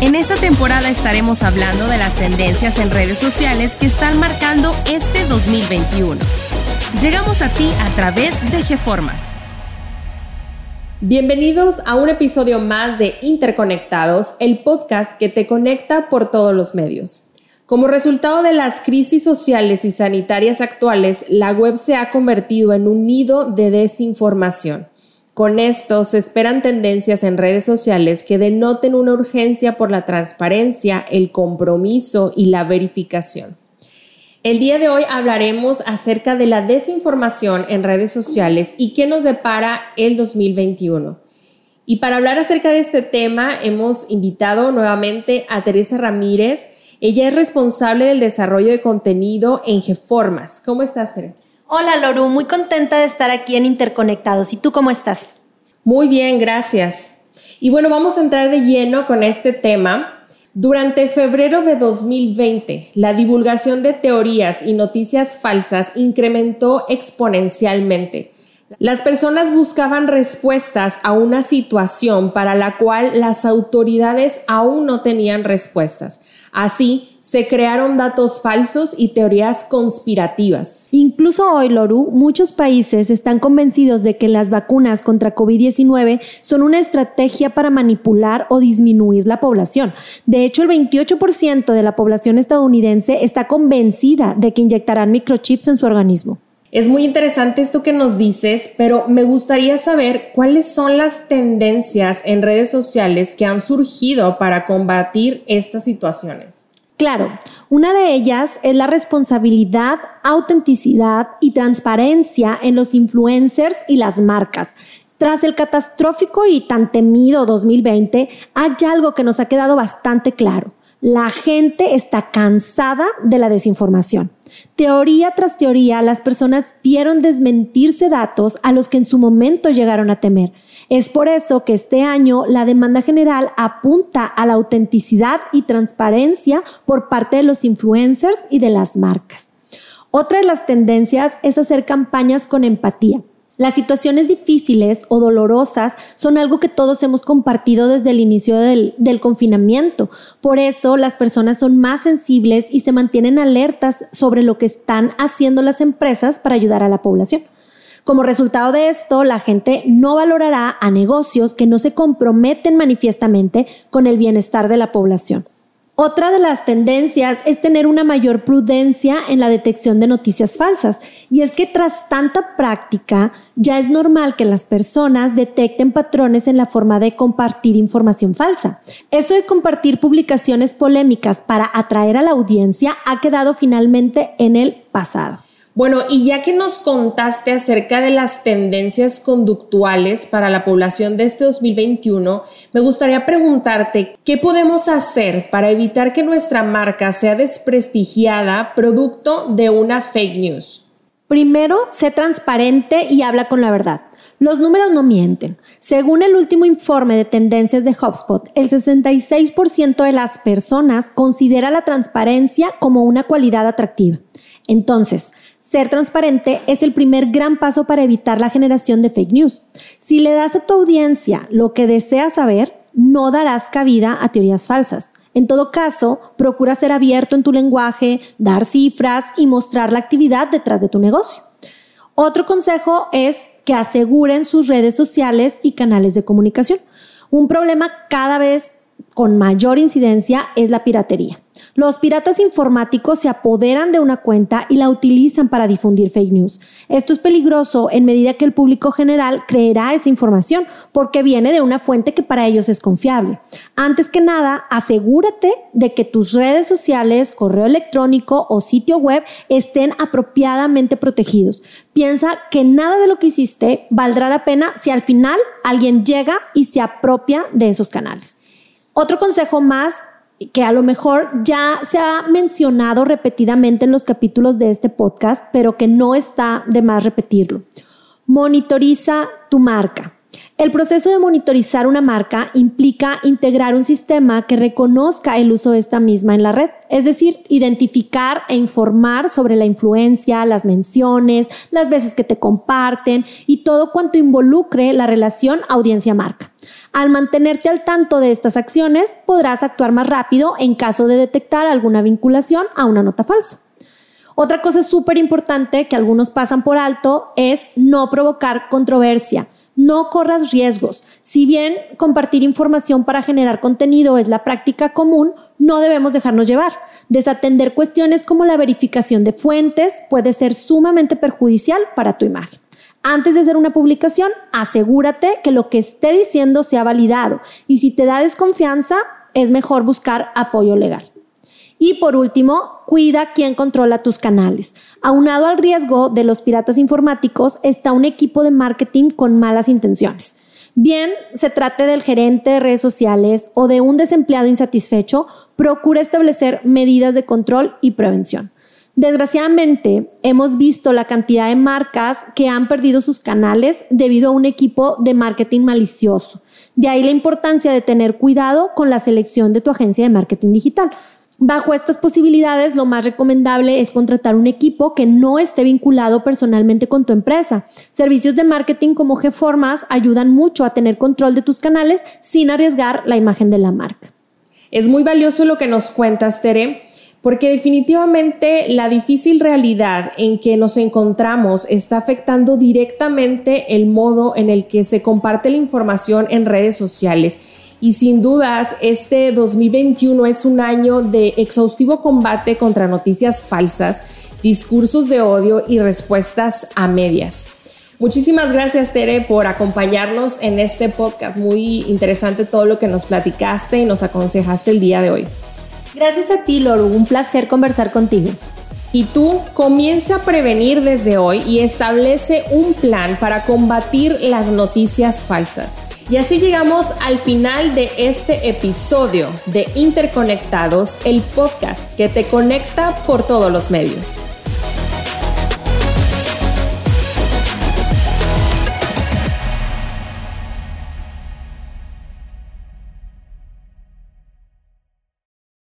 En esta temporada estaremos hablando de las tendencias en redes sociales que están marcando este 2021. Llegamos a ti a través de GeFormas. Bienvenidos a un episodio más de Interconectados, el podcast que te conecta por todos los medios. Como resultado de las crisis sociales y sanitarias actuales, la web se ha convertido en un nido de desinformación. Con esto se esperan tendencias en redes sociales que denoten una urgencia por la transparencia, el compromiso y la verificación. El día de hoy hablaremos acerca de la desinformación en redes sociales y qué nos depara el 2021. Y para hablar acerca de este tema hemos invitado nuevamente a Teresa Ramírez. Ella es responsable del desarrollo de contenido en GeFormas. ¿Cómo estás, Teresa? Hola Loru, muy contenta de estar aquí en Interconectados. ¿Y tú cómo estás? Muy bien, gracias. Y bueno, vamos a entrar de lleno con este tema. Durante febrero de 2020, la divulgación de teorías y noticias falsas incrementó exponencialmente. Las personas buscaban respuestas a una situación para la cual las autoridades aún no tenían respuestas. Así, se crearon datos falsos y teorías conspirativas. Incluso hoy, Loru, muchos países están convencidos de que las vacunas contra COVID-19 son una estrategia para manipular o disminuir la población. De hecho, el 28% de la población estadounidense está convencida de que inyectarán microchips en su organismo. Es muy interesante esto que nos dices, pero me gustaría saber cuáles son las tendencias en redes sociales que han surgido para combatir estas situaciones. Claro, una de ellas es la responsabilidad, autenticidad y transparencia en los influencers y las marcas. Tras el catastrófico y tan temido 2020, hay algo que nos ha quedado bastante claro. La gente está cansada de la desinformación. Teoría tras teoría, las personas vieron desmentirse datos a los que en su momento llegaron a temer. Es por eso que este año la demanda general apunta a la autenticidad y transparencia por parte de los influencers y de las marcas. Otra de las tendencias es hacer campañas con empatía. Las situaciones difíciles o dolorosas son algo que todos hemos compartido desde el inicio del, confinamiento. Por eso las personas son más sensibles y se mantienen alertas sobre lo que están haciendo las empresas para ayudar a la población. Como resultado de esto, la gente no valorará a negocios que no se comprometen manifiestamente con el bienestar de la población. Otra de las tendencias es tener una mayor prudencia en la detección de noticias falsas. Y es que tras tanta práctica, ya es normal que las personas detecten patrones en la forma de compartir información falsa. Eso de compartir publicaciones polémicas para atraer a la audiencia ha quedado finalmente en el pasado. Bueno, y ya que nos contaste acerca de las tendencias conductuales para la población de este 2021, me gustaría preguntarte, ¿qué podemos hacer para evitar que nuestra marca sea desprestigiada producto de una fake news? Primero, sé transparente y habla con la verdad. Los números no mienten. Según el último informe de tendencias de HubSpot, el 66% de las personas considera la transparencia como una cualidad atractiva. Entonces, ser transparente es el primer gran paso para evitar la generación de fake news. Si le das a tu audiencia lo que desea saber, no darás cabida a teorías falsas. En todo caso, procura ser abierto en tu lenguaje, dar cifras y mostrar la actividad detrás de tu negocio. Otro consejo es que aseguren sus redes sociales y canales de comunicación. Un problema cada vez con mayor incidencia es la piratería. Los piratas informáticos se apoderan de una cuenta y la utilizan para difundir fake news. Esto es peligroso en medida que el público general creerá esa información porque viene de una fuente que para ellos es confiable. Antes que nada, asegúrate de que tus redes sociales, correo electrónico o sitio web estén apropiadamente protegidos. Piensa que nada de lo que hiciste valdrá la pena si al final alguien llega y se apropia de esos canales. Otro consejo más que a lo mejor ya se ha mencionado repetidamente en los capítulos de este podcast, pero que no está de más repetirlo. Monitoriza tu marca. El proceso de monitorizar una marca implica integrar un sistema que reconozca el uso de esta misma en la red, es decir, identificar e informar sobre la influencia, las menciones, las veces que te comparten y todo cuanto involucre la relación audiencia-marca. Al mantenerte al tanto de estas acciones, podrás actuar más rápido en caso de detectar alguna vinculación a una nota falsa. Otra cosa súper importante que algunos pasan por alto es no provocar controversia. No corras riesgos. Si bien compartir información para generar contenido es la práctica común, no debemos dejarnos llevar. Desatender cuestiones como la verificación de fuentes puede ser sumamente perjudicial para tu imagen. Antes de hacer una publicación, asegúrate que lo que esté diciendo sea validado y si te da desconfianza, es mejor buscar apoyo legal. Y por último, cuida quién controla tus canales. Aunado al riesgo de los piratas informáticos está un equipo de marketing con malas intenciones. Bien se trate del gerente de redes sociales o de un desempleado insatisfecho, procura establecer medidas de control y prevención. Desgraciadamente, hemos visto la cantidad de marcas que han perdido sus canales debido a un equipo de marketing malicioso. De ahí la importancia de tener cuidado con la selección de tu agencia de marketing digital. Bajo estas posibilidades, lo más recomendable es contratar un equipo que no esté vinculado personalmente con tu empresa. Servicios de marketing como GFormas ayudan mucho a tener control de tus canales sin arriesgar la imagen de la marca. Es muy valioso lo que nos cuentas, Tere, porque definitivamente la difícil realidad en que nos encontramos está afectando directamente el modo en el que se comparte la información en redes sociales y sin dudas, este 2021 es un año de exhaustivo combate contra noticias falsas, discursos de odio y respuestas a medias. Muchísimas gracias, Tere, por acompañarnos en este podcast. Muy interesante todo lo que nos platicaste y nos aconsejaste el día de hoy. Gracias a ti, Loru. Un placer conversar contigo. Y tú comienza a prevenir desde hoy y establece un plan para combatir las noticias falsas. Y así llegamos al final de este episodio de Interconectados, el podcast que te conecta por todos los medios.